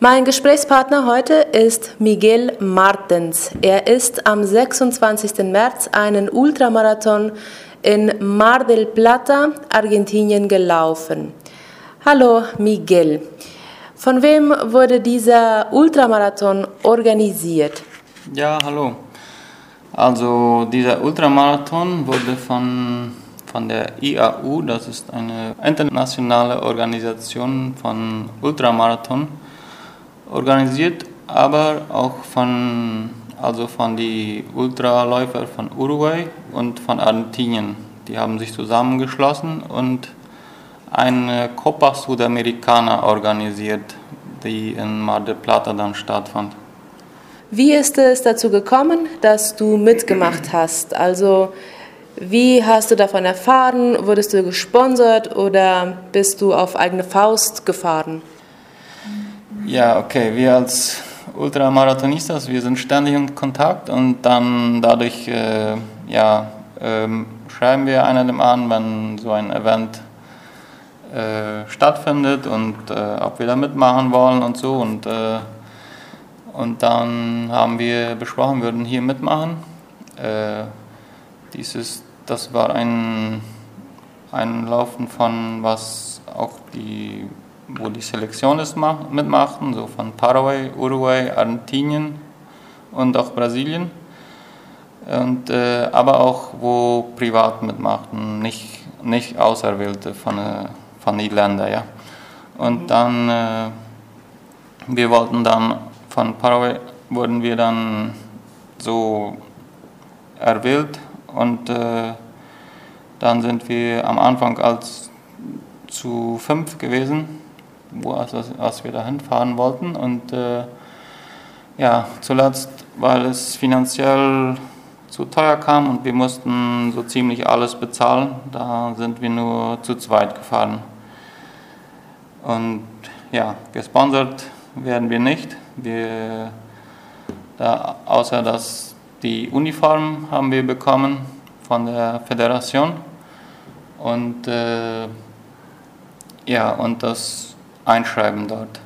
Mein Gesprächspartner heute ist Miguel Martens. Er ist am 26. März einen Ultramarathon in Mar del Plata, Argentinien, gelaufen. Hallo Miguel. Von wem wurde dieser Ultramarathon organisiert? Ja, hallo. Also dieser Ultramarathon wurde von, von der IAU, das ist eine internationale Organisation von Ultramarathon, organisiert, aber auch von, also von den Ultraläufer von Uruguay und von Argentinien. Die haben sich zusammengeschlossen und eine Copa Sudamericana organisiert, die in Mar del Plata dann stattfand. Wie ist es dazu gekommen, dass du mitgemacht hast? Also wie hast du davon erfahren? Wurdest du gesponsert oder bist du auf eigene Faust gefahren? Ja, okay, wir als Ultramarathonistas, wir sind ständig in Kontakt und dann dadurch äh, ja, ähm, schreiben wir einem an, wenn so ein Event äh, stattfindet und äh, ob wir da mitmachen wollen und so und äh, und dann haben wir besprochen, würden hier mitmachen. Äh, dieses, das war ein, ein Laufen von was auch die, wo die Selektion ist, mitmachten, so von Paraguay, Uruguay, Argentinien und auch Brasilien. Und, äh, aber auch wo privat mitmachten, nicht, nicht Auserwählte von, äh, von den Ländern. Ja. Und dann, äh, wir wollten dann von Paraguay wurden wir dann so erwählt und äh, dann sind wir am Anfang als zu fünf gewesen, wo, als, als wir dahin fahren wollten und äh, ja, zuletzt, weil es finanziell zu teuer kam und wir mussten so ziemlich alles bezahlen, da sind wir nur zu zweit gefahren. Und ja, gesponsert werden wir nicht. Wir, da, außer dass die Uniform haben wir bekommen von der Föderation und äh, ja und das Einschreiben dort.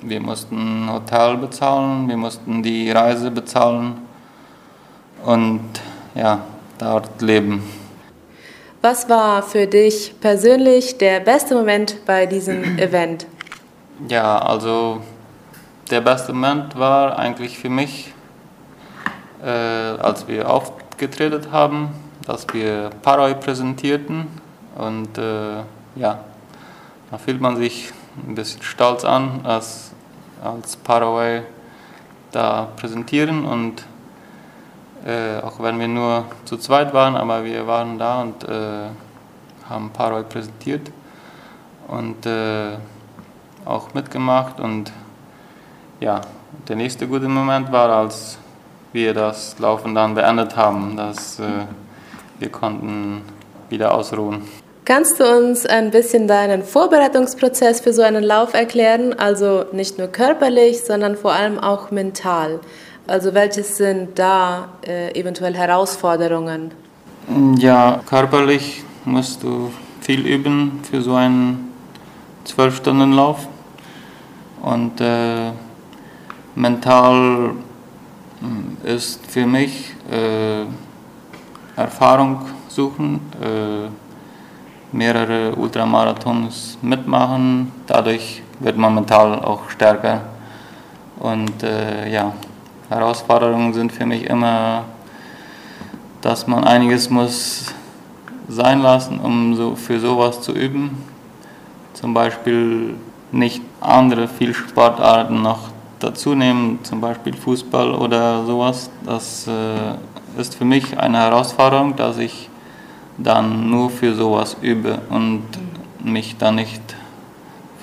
Wir mussten Hotel bezahlen, wir mussten die Reise bezahlen und ja dort leben. Was war für dich persönlich der beste Moment bei diesem Event? Ja, also der beste Moment war eigentlich für mich, äh, als wir aufgetreten haben, dass wir Paraguay präsentierten und äh, ja, da fühlt man sich ein bisschen stolz an, als, als Paraguay da präsentieren und äh, auch wenn wir nur zu zweit waren, aber wir waren da und äh, haben Paraguay präsentiert und äh, auch mitgemacht und ja, der nächste gute Moment war, als wir das Laufen dann beendet haben, dass äh, wir konnten wieder ausruhen. Kannst du uns ein bisschen deinen Vorbereitungsprozess für so einen Lauf erklären? Also nicht nur körperlich, sondern vor allem auch mental. Also welche sind da äh, eventuell Herausforderungen? Ja, körperlich musst du viel üben für so einen Zwölf-Stunden-Lauf. Und äh, mental hm, ist für mich äh, Erfahrung suchen, äh, mehrere Ultramarathons mitmachen. Dadurch wird man mental auch stärker. Und äh, ja, Herausforderungen sind für mich immer, dass man einiges muss sein lassen, um so für sowas zu üben. Zum Beispiel nicht andere viel Sportarten noch dazu nehmen, zum Beispiel Fußball oder sowas. Das äh, ist für mich eine Herausforderung, dass ich dann nur für sowas übe und mich dann nicht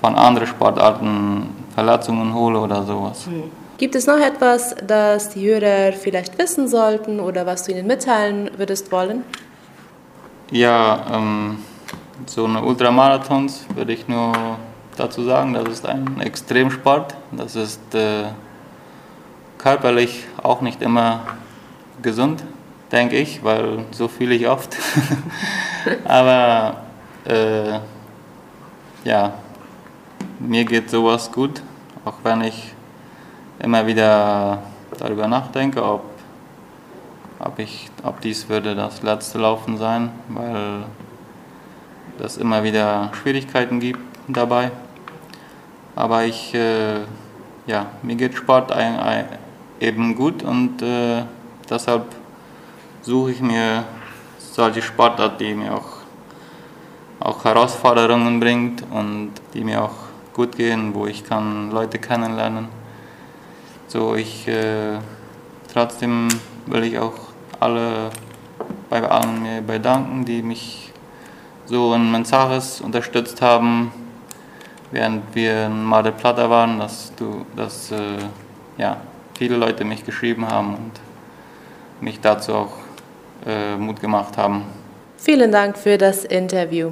von anderen Sportarten Verletzungen hole oder sowas. Gibt es noch etwas, das die Hörer vielleicht wissen sollten oder was du ihnen mitteilen würdest wollen? Ja, ähm, so eine Ultramarathons würde ich nur dazu sagen, das ist ein Extremsport. Das ist äh, körperlich auch nicht immer gesund, denke ich, weil so fühle ich oft. Aber äh, ja, mir geht sowas gut, auch wenn ich immer wieder darüber nachdenke, ob, ob, ich, ob dies würde das letzte Laufen sein, weil es immer wieder Schwierigkeiten gibt dabei. Aber ich, äh, ja, mir geht Sport ein, ein, eben gut und äh, deshalb suche ich mir solche Sportart, die mir auch, auch Herausforderungen bringt und die mir auch gut gehen, wo ich kann Leute kennenlernen. So, ich äh, trotzdem will ich auch alle bei allen mir bedanken, die mich so in Mensares unterstützt haben, während wir in Mar Plata waren, dass du, dass äh, ja, viele Leute mich geschrieben haben und mich dazu auch Mut gemacht haben. Vielen Dank für das Interview.